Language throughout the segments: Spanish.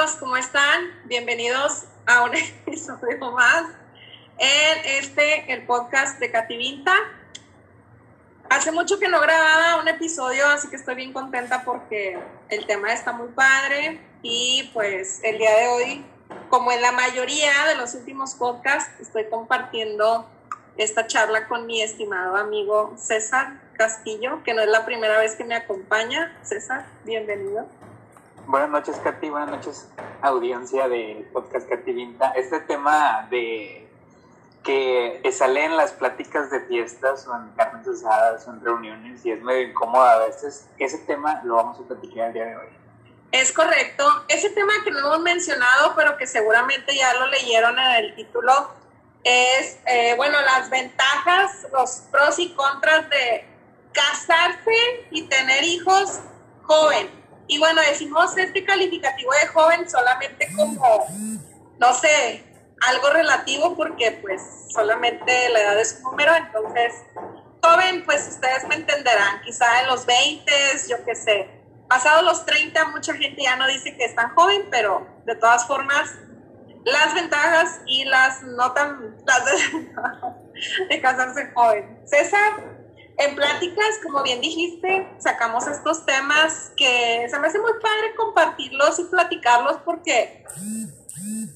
amigos? ¿Cómo están? Bienvenidos a un episodio más en este, el podcast de Cativinta. Hace mucho que no grababa un episodio, así que estoy bien contenta porque el tema está muy padre y pues el día de hoy, como en la mayoría de los últimos podcasts, estoy compartiendo esta charla con mi estimado amigo César Castillo, que no es la primera vez que me acompaña. César, bienvenido. Buenas noches, Katy. Buenas noches, audiencia de Podcast Vinta. Este tema de que sale en las pláticas de fiestas o en carnes asadas o en reuniones y es medio incómodo a veces, ese tema lo vamos a platicar el día de hoy. Es correcto. Ese tema que no hemos mencionado, pero que seguramente ya lo leyeron en el título, es, eh, bueno, las ventajas, los pros y contras de casarse y tener hijos joven. Y bueno, decimos este calificativo de joven solamente como, no sé, algo relativo porque pues solamente la edad es un número, entonces joven, pues ustedes me entenderán, quizá en los 20, yo qué sé. Pasados los 30, mucha gente ya no dice que es tan joven, pero de todas formas, las ventajas y las no tan, las de, de casarse joven. César, en pláticas, como bien dijiste, sacamos estos temas que se me hace muy padre compartirlos y platicarlos porque,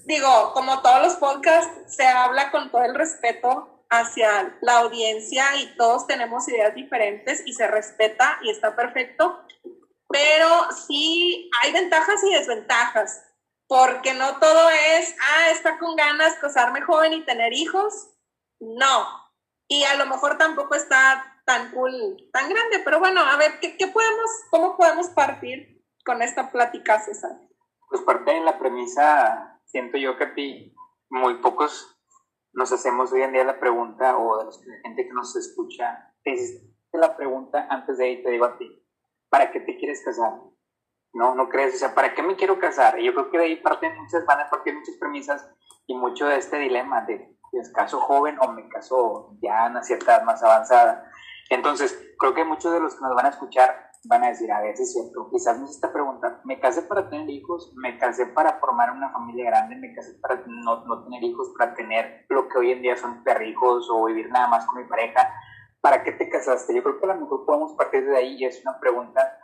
digo, como todos los podcasts, se habla con todo el respeto hacia la audiencia y todos tenemos ideas diferentes y se respeta y está perfecto, pero sí hay ventajas y desventajas, porque no todo es, ah, está con ganas casarme joven y tener hijos, no, y a lo mejor tampoco está tan cool, tan grande. Pero bueno, a ver, ¿qué, qué podemos, cómo podemos partir con esta plática, César? Pues parte de la premisa, siento yo que a muy pocos nos hacemos hoy en día la pregunta, o de la gente que nos escucha, te hiciste la pregunta antes de ahí, te digo a ti, ¿para qué te quieres casar? No, no crees, o sea, ¿para qué me quiero casar? Y yo creo que de ahí parten muchas, van a partir muchas premisas y mucho de este dilema de, ¿me caso joven o me caso ya en una cierta edad más avanzada? Entonces, creo que muchos de los que nos van a escuchar van a decir, a ver, es cierto, quizás nos está preguntando, ¿me casé para tener hijos? ¿Me casé para formar una familia grande? ¿Me casé para no, no tener hijos, para tener lo que hoy en día son perrijos o vivir nada más con mi pareja? ¿Para qué te casaste? Yo creo que a lo mejor podemos partir de ahí y es una pregunta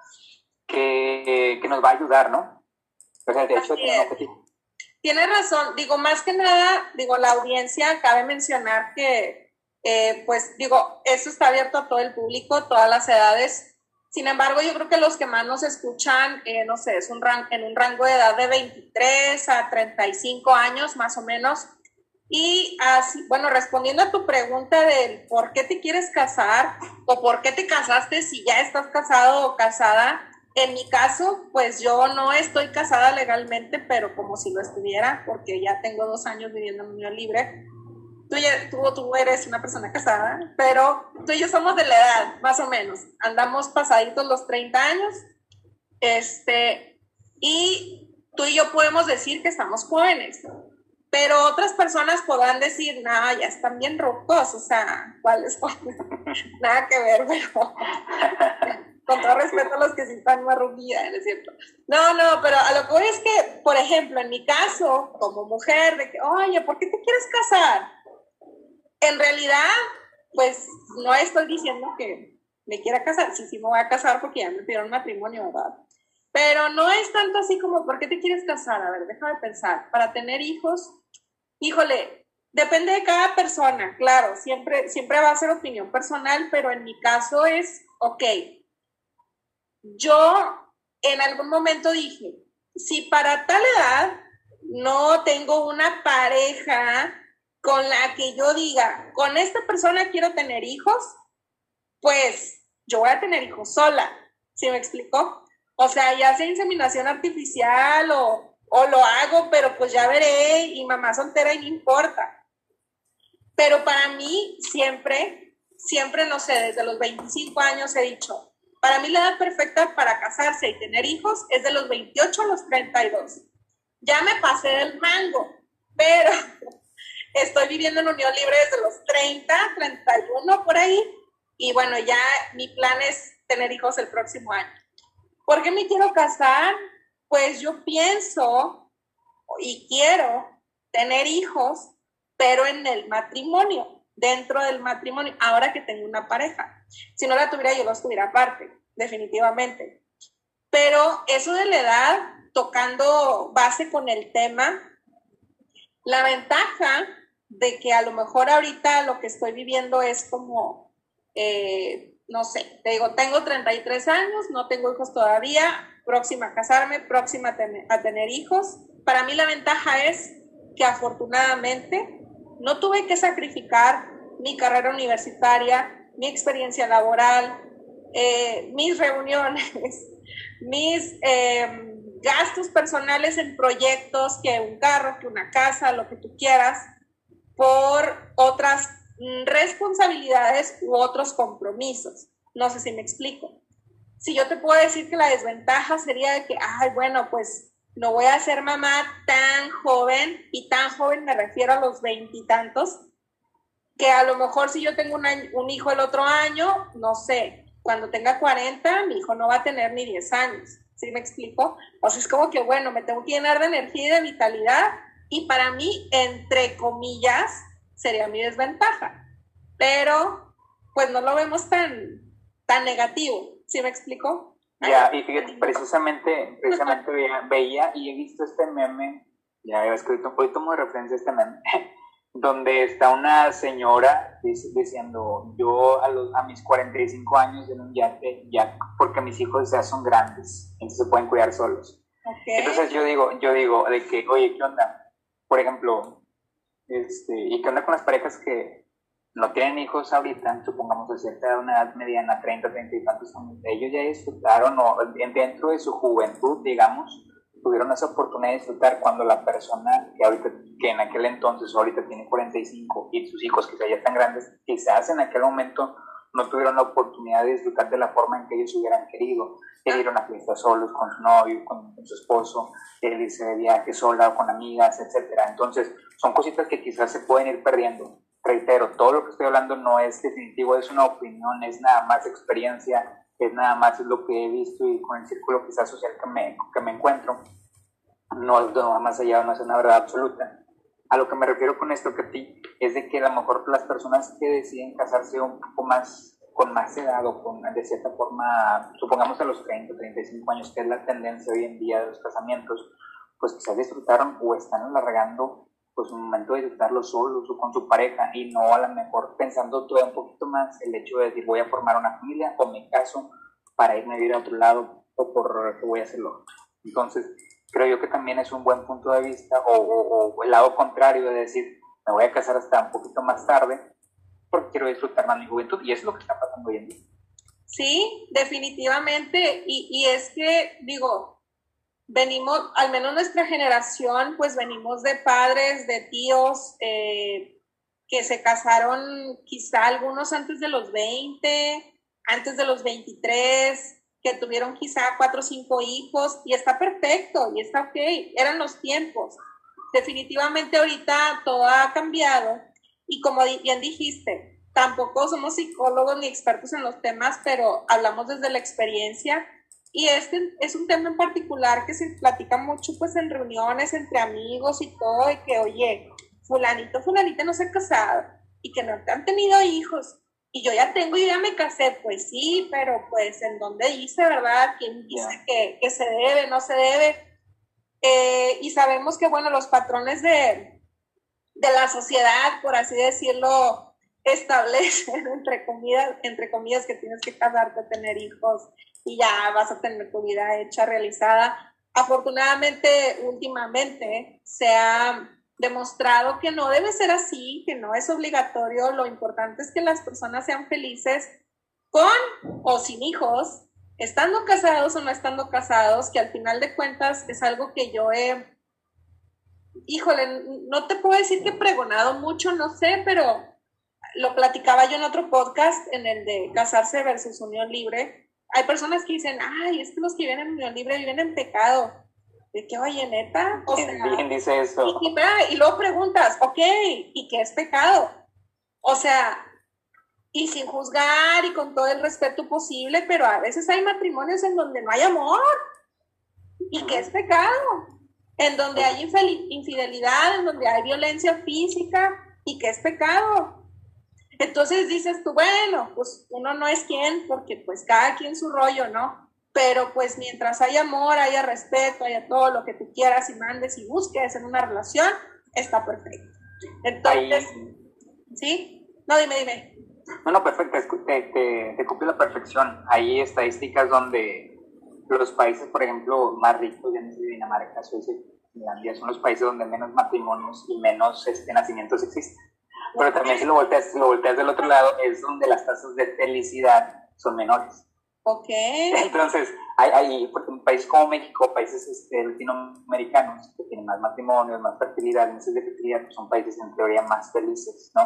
que, que nos va a ayudar, ¿no? O sea, de hecho, Tienes razón, digo, más que nada, digo, la audiencia, cabe mencionar que eh, pues digo, eso está abierto a todo el público, todas las edades. Sin embargo, yo creo que los que más nos escuchan, eh, no sé, es un en un rango de edad de 23 a 35 años más o menos. Y así, bueno, respondiendo a tu pregunta del por qué te quieres casar o por qué te casaste si ya estás casado o casada, en mi caso, pues yo no estoy casada legalmente, pero como si lo estuviera, porque ya tengo dos años viviendo en unión libre tú, ya, tú, eres una persona casada, pero tú y yo somos de la edad, más o menos. Andamos pasaditos los 30 años. Este, y tú y yo podemos decir que estamos jóvenes. Pero otras personas podrán decir, no, ya están bien rocos, o sea, ¿cuáles Nada que ver, pero con todo respeto a los que sí están más rubias, ¿no es cierto? No, no, pero a lo que voy es que, por ejemplo, en mi caso, como mujer, de que, oye, ¿por qué te quieres casar? En realidad, pues no estoy diciendo que me quiera casar, sí, sí me voy a casar porque ya me pidieron matrimonio, ¿verdad? Pero no es tanto así como, ¿por qué te quieres casar? A ver, déjame pensar. Para tener hijos, híjole, depende de cada persona, claro, siempre, siempre va a ser opinión personal, pero en mi caso es, ok, yo en algún momento dije, si para tal edad no tengo una pareja con la que yo diga, con esta persona quiero tener hijos, pues yo voy a tener hijos sola. ¿Sí me explicó? O sea, ya sea inseminación artificial o, o lo hago, pero pues ya veré y mamá soltera y no importa. Pero para mí siempre, siempre, no sé, desde los 25 años he dicho, para mí la edad perfecta para casarse y tener hijos es de los 28 a los 32. Ya me pasé del mango, pero Estoy viviendo en unión libre desde los 30, 31 por ahí. Y bueno, ya mi plan es tener hijos el próximo año. ¿Por qué me quiero casar? Pues yo pienso y quiero tener hijos, pero en el matrimonio, dentro del matrimonio, ahora que tengo una pareja. Si no la tuviera, yo los tuviera aparte, definitivamente. Pero eso de la edad, tocando base con el tema, la ventaja de que a lo mejor ahorita lo que estoy viviendo es como, eh, no sé, te digo, tengo 33 años, no tengo hijos todavía, próxima a casarme, próxima a tener hijos. Para mí la ventaja es que afortunadamente no tuve que sacrificar mi carrera universitaria, mi experiencia laboral, eh, mis reuniones, mis em, gastos personales en proyectos, que un carro, que una casa, lo que tú quieras, por otras responsabilidades u otros compromisos. No sé si me explico. Si yo te puedo decir que la desventaja sería de que, ay, bueno, pues no voy a ser mamá tan joven, y tan joven me refiero a los veintitantos, que a lo mejor si yo tengo un, hijo el otro año, no sé, cuando tenga 40, mi hijo no va a tener ni 10 años. ¿Sí me explico? O sea, es como que, bueno, me tengo que llenar de energía y de vitalidad, y para mí, entre comillas, sería mi desventaja. Pero, pues no lo vemos tan, tan negativo. ¿Sí me explico? Ya, y fíjate, precisamente, precisamente veía, y he visto este meme, ya he escrito, hoy tomo de referencia este meme, donde está una señora diciendo, yo a, los, a mis 45 años en un yate, ya, porque mis hijos ya son grandes, entonces se pueden cuidar solos. Entonces yo digo, yo digo, de que, oye, ¿qué onda? Por ejemplo, este, ¿y qué onda con las parejas que no tienen hijos ahorita, supongamos de cierta una edad mediana, 30, 30 y tantos años, ellos ya disfrutaron o dentro de su juventud, digamos, tuvieron esa oportunidad de disfrutar cuando la persona que ahorita, que en aquel entonces ahorita tiene 45 y sus hijos quizás ya están grandes, quizás en aquel momento no tuvieron la oportunidad de disfrutar de la forma en que ellos hubieran querido. El ir a una fiesta solos, con su novio, con, su esposo, el irse de viaje sola o con amigas, etcétera. Entonces, son cositas que quizás se pueden ir perdiendo reitero, todo lo que estoy hablando no es definitivo, es una opinión, es nada más experiencia, es nada más lo que he visto y con el círculo quizás social que me, que me encuentro. No es nada más allá, no es una verdad absoluta. A lo que me refiero con esto ti es de que a lo mejor las personas que deciden casarse un poco más con más edad o con, de cierta forma, supongamos a los 30, 35 años, que es la tendencia hoy en día de los casamientos, pues quizás disfrutaron o están alargando pues un momento de disfrutarlo solo o con su pareja y no a lo mejor pensando todo un poquito más el hecho de decir voy a formar una familia o me caso para irme a vivir a otro lado o por voy a hacerlo. Entonces, creo yo que también es un buen punto de vista o, el lado contrario de decir me voy a casar hasta un poquito más tarde porque quiero disfrutar más mi juventud y eso es lo que está pasando hoy en día. Sí, definitivamente. Y, y es que, digo, venimos, al menos nuestra generación, pues venimos de padres, de tíos eh, que se casaron quizá algunos antes de los 20, antes de los 23, que tuvieron quizá cuatro o cinco hijos y está perfecto y está ok, eran los tiempos. Definitivamente ahorita todo ha cambiado y como bien dijiste, tampoco somos psicólogos ni expertos en los temas, pero hablamos desde la experiencia y este es un tema en particular que se platica mucho pues en reuniones entre amigos y todo, de que, oye, fulanito, fulanita no se ha casado y que no han tenido hijos. Y yo ya tengo y ya me casé, pues sí, pero pues en dónde dice, ¿verdad? ¿Quién dice que, que, se debe, no se debe? Eh, y sabemos que, bueno, los patrones de, de la sociedad, por así decirlo, establecen, entre comillas, entre comillas, que tienes que casarte, tener hijos, y ya vas a tener tu vida hecha, realizada. Afortunadamente, últimamente se ha demostrado que no debe ser así, que no es obligatorio. Lo importante es que las personas sean felices con o sin hijos, estando casados o no estando casados, que al final de cuentas es algo que yo he, híjole, no te puedo decir que he pregonado mucho, no sé, pero lo platicaba yo en otro podcast, en el de casarse versus unión libre, hay personas que dicen, ay, es que los que viven en unión libre viven en pecado. ¿De qué, oye, neta? O sea, dice eso? Y, y, luego preguntas, ok, ¿y qué es pecado? O sea, y sin juzgar y con todo el respeto posible, pero a veces hay matrimonios en donde no hay amor. ¿Y qué es pecado? en donde hay infidelidad, en donde hay violencia física y que es pecado. Entonces dices tú, bueno, pues uno no es quien, porque pues cada quien su rollo, ¿no? Pero pues mientras haya amor, haya respeto, haya todo lo que tú quieras y mandes y busques en una relación, está perfecto. Entonces, ¿sí? No, dime, dime. No, no, perfecto, te, te, te cumple la perfección. Hay estadísticas donde los países, por ejemplo, más ricos, ya no sé, Dinamarca, Suecia, Finlandia, son los países donde menos matrimonios y menos este, nacimientos existen. Pero también si lo volteas, si lo volteas del otro lado, es donde las tasas de felicidad son menores. Ok. Entonces, hay, hay países como México, países este, latinoamericanos que tienen más matrimonios, más fertilidad, meses de fertilidad, pues son países en teoría más felices, ¿no?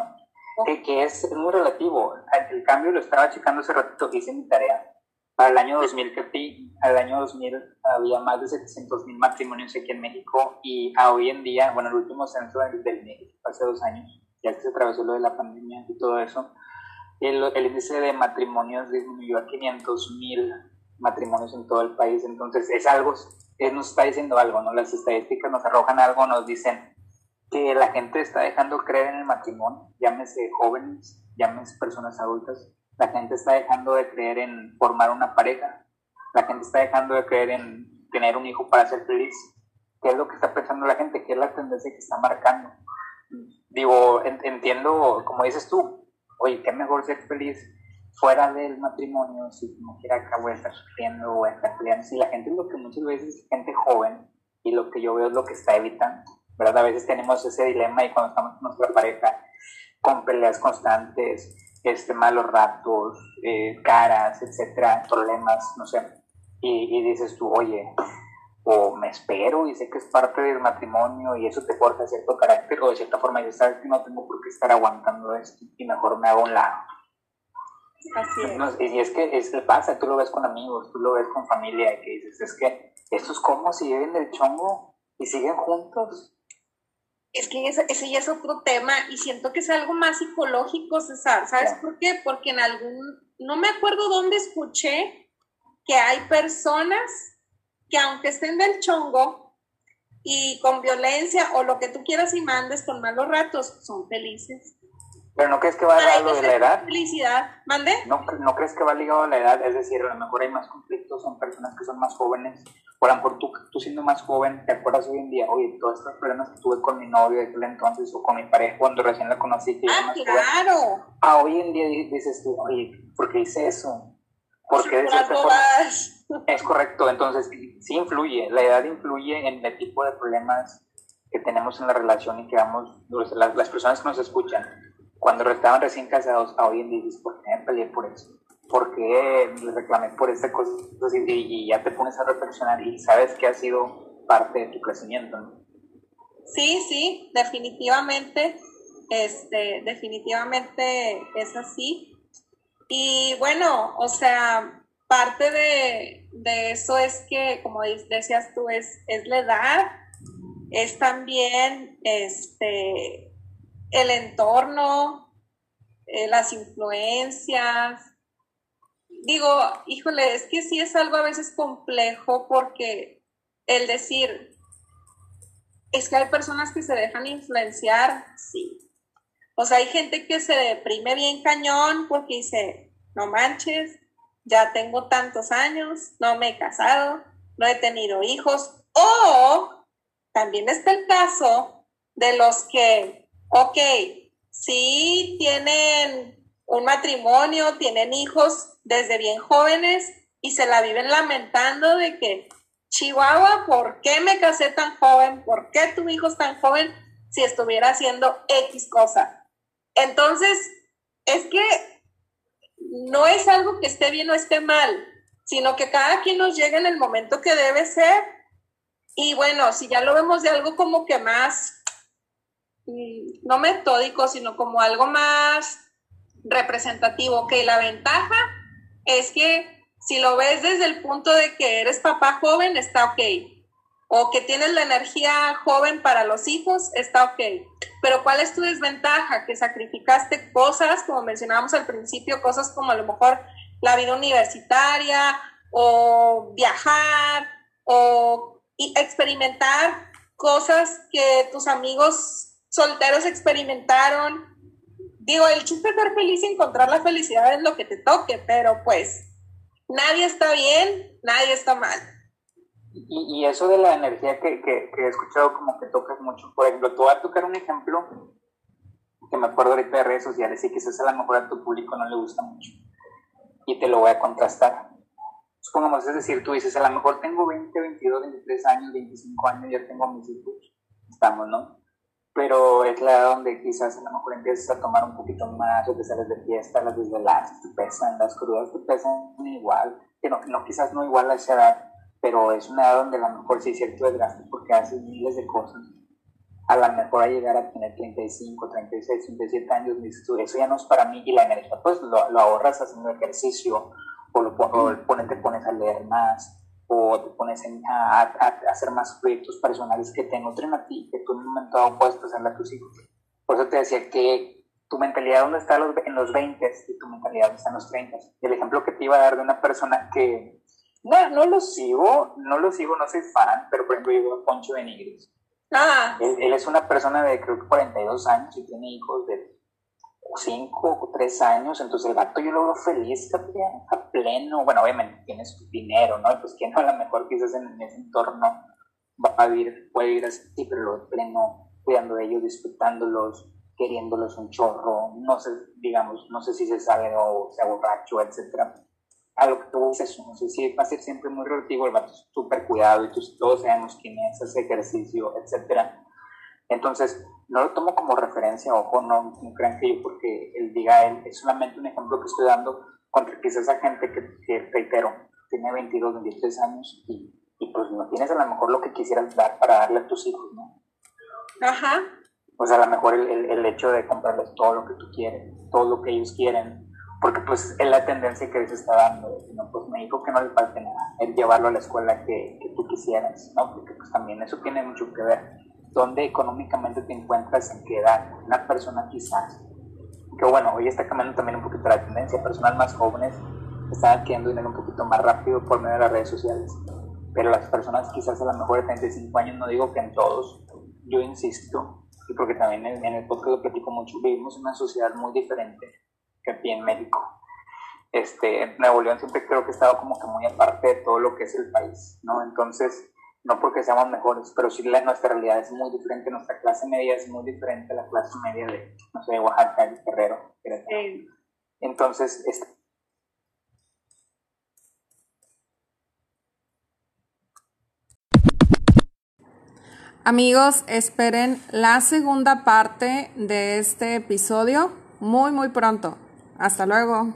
Que, que es, muy relativo. El, cambio lo estaba checando hace ratito, hice mi tarea. Para el año 2000, que al año 2000 había más de 700 mil matrimonios aquí en México y a hoy en día, bueno, el último censo del, del México hace dos años, ya que se atravesó lo de la pandemia y todo eso, el, el índice de matrimonios disminuyó a 500 mil matrimonios en todo el país. Entonces, es algo, es, nos está diciendo algo, ¿no? Las estadísticas nos arrojan algo, nos dicen que la gente está dejando creer en el matrimonio, llámese jóvenes, llámese personas adultas, la gente está dejando de creer en formar una pareja, la gente está dejando de creer en tener un hijo para ser feliz. ¿Qué es lo que está pensando la gente? ¿Qué es la tendencia que está marcando? Digo, entiendo, como dices tú, oye, qué mejor ser feliz fuera del matrimonio, si como quiera acá voy a estar sufriendo, o estar peleando. Si la gente lo que muchas veces, gente joven, y lo que yo veo es lo que está evitando, ¿verdad? A veces tenemos ese dilema y cuando estamos con nuestra pareja, con peleas constantes, este, malos ratos, eh, caras, etcétera, problemas, no sé, y, y dices tú, oye, o me espero y sé que es parte del matrimonio y eso te forja cierto carácter o de cierta forma yo sabes que no tengo por qué estar aguantando esto y mejor me hago un lado. Así es. y es que es que pasa, tú lo ves con amigos, tú lo ves con familia y que dices, es que esto es como si viven del chongo y siguen juntos. Es que ese, ese, ya es otro tema y siento que es algo más psicológico, César. ¿Sabes por qué? Porque en algún, no me acuerdo dónde escuché que hay personas que aunque estén del chongo y con violencia o lo que tú quieras y mandes con malos ratos, son felices. Pero no crees que va ligado de la edad. Felicidad, mande. No, no crees que va ligado a la edad, es decir, a lo mejor hay más conflictos, son personas que son más jóvenes. A lo mejor tú, tú siendo más joven, te acuerdas hoy en día, oye, todos estos problemas que tuve con mi novio de aquel entonces o con mi pareja cuando recién la conocí. Que ah, claro. Ah, hoy en día dices tú, oye, ¿por qué hice eso? ¿Por qué de cierta Es correcto, entonces sí influye, la edad influye en el tipo de problemas que tenemos en la relación y que vamos, las, las personas que nos escuchan, cuando estaban recién casados, a hoy en día dices, ¿por qué me peleé por eso? ¿Por qué le reclamé por esta cosa? Y, ya te pones a reflexionar y sabes que ha sido parte de tu crecimiento, ¿no? Sí, sí, definitivamente, este, definitivamente es así. Y bueno, o sea, parte de, eso es que, como decías tú, es, es la edad, es también este, el entorno, eh, las influencias. Digo, híjole, es que sí es algo a veces complejo porque el decir, es que hay personas que se dejan influenciar, sí. O sea, hay gente que se deprime bien cañón porque dice, no manches, ya tengo tantos años, no me he casado, no he tenido hijos. O también está el caso de los que, ok, sí tienen un matrimonio, tienen hijos desde bien jóvenes y se la viven lamentando de que, Chihuahua, ¿por qué me casé tan joven? ¿Por qué tu hijo es tan joven si estuviera haciendo X cosa? Entonces, es que no es algo que esté bien o esté mal, sino que cada quien nos llega en el momento que debe ser. Y bueno, si ya lo vemos de algo como que más, mm, no metódico, sino como algo más representativo, que la ventaja es que si lo ves desde el punto de que eres papá joven, está ok. O que tienes la energía joven para los hijos, está ok. Pero ¿cuál es tu desventaja? Que sacrificaste cosas, como mencionábamos al principio, cosas como a lo mejor la vida universitaria o viajar o experimentar cosas que tus amigos solteros experimentaron. Digo, el chiste es ser feliz y encontrar la felicidad es lo que te toque, pero pues nadie está bien, nadie está mal. Y, y eso de la energía que, que, que, he escuchado como que tocas mucho, por ejemplo, te voy a tocar un ejemplo que me acuerdo ahorita de redes sociales y quizás a lo mejor a tu público no le gusta mucho. Y te lo voy a contrastar. Supongamos, es decir, tú dices, a lo mejor tengo 20, 22, 23 años, 25 años, ya tengo mis hijos, estamos, ¿no? Pero es la edad donde quizás a lo mejor empiezas a tomar un poquito más, te sales de fiesta, las desveladas te pesan, las crudas te pesan igual, que no, no, quizás no igual a esa edad, pero es una edad donde a lo mejor sí es cierto desgaste porque haces miles de cosas. A lo mejor a llegar a tener 35, 36, 37 años, eso ya no es para mí y la energía pues lo, lo ahorras haciendo ejercicio o, lo, o te pones a leer más o te pones a, a, hacer más proyectos personales que te nutren a ti, que tú en un momento dado puedes pasarle a tus hijos. Por eso te decía que tu mentalidad dónde está en los 20 y tu mentalidad dónde está en los 30. El ejemplo que te iba a dar de una persona que no, no lo sigo, no lo sigo, no soy fan, pero por ejemplo yo a Poncho de Nigris. Ah. Él, es una persona de creo que 42 años y tiene hijos de 5 o 3 años, entonces el gato yo lo veo feliz, a pleno, bueno, obviamente tiene su dinero, ¿no? Pues que no, a lo mejor quizás en ese entorno va a vivir, puede vivir así, pero lo pleno, cuidando de ellos, disfrutándolos, queriéndolos un chorro, no sé, digamos, no sé si se sabe o sea borracho, etcétera a lo que tú dices, no sé si va a ser siempre muy relativo, el vato es súper cuidado y todos sabemos quién es, hace ejercicio, etcétera. Entonces, no lo tomo como referencia, ojo, no, no crean que yo porque él diga él, es solamente un ejemplo que estoy dando contra quizás esa gente que, que reitero, tiene 22, 23 años y, y, pues no tienes a lo mejor lo que quisieras dar para darle a tus hijos, ¿no? Ajá. Pues a lo mejor el, el, el hecho de comprarles todo lo que tú quieres, todo lo que ellos quieren, porque pues es la tendencia que se está dando, ¿no? pues me dijo que no le falte nada, el llevarlo a la escuela que, que tú quisieras, ¿no? Porque pues también eso tiene mucho que ver, dónde económicamente te encuentras, en qué edad, una persona quizás, que bueno, hoy está cambiando también un poquito la tendencia, personas más jóvenes están adquiriendo dinero un poquito más rápido por medio de las redes sociales, pero las personas quizás a lo mejor de 35 años, no digo que en todos, yo insisto, y porque también en, en el podcast lo platico mucho, vivimos en una sociedad muy diferente que aquí en México. Este, Nuevo León siempre creo que ha estado como que muy aparte de todo lo que es el país, ¿no? Entonces, no porque seamos mejores, pero sí la, nuestra realidad es muy diferente, nuestra clase media es muy diferente a la clase media de, no sé, Oaxaca, de Guerrero. Entonces, este, Amigos, esperen la segunda parte de este episodio muy, muy pronto. Hasta luego.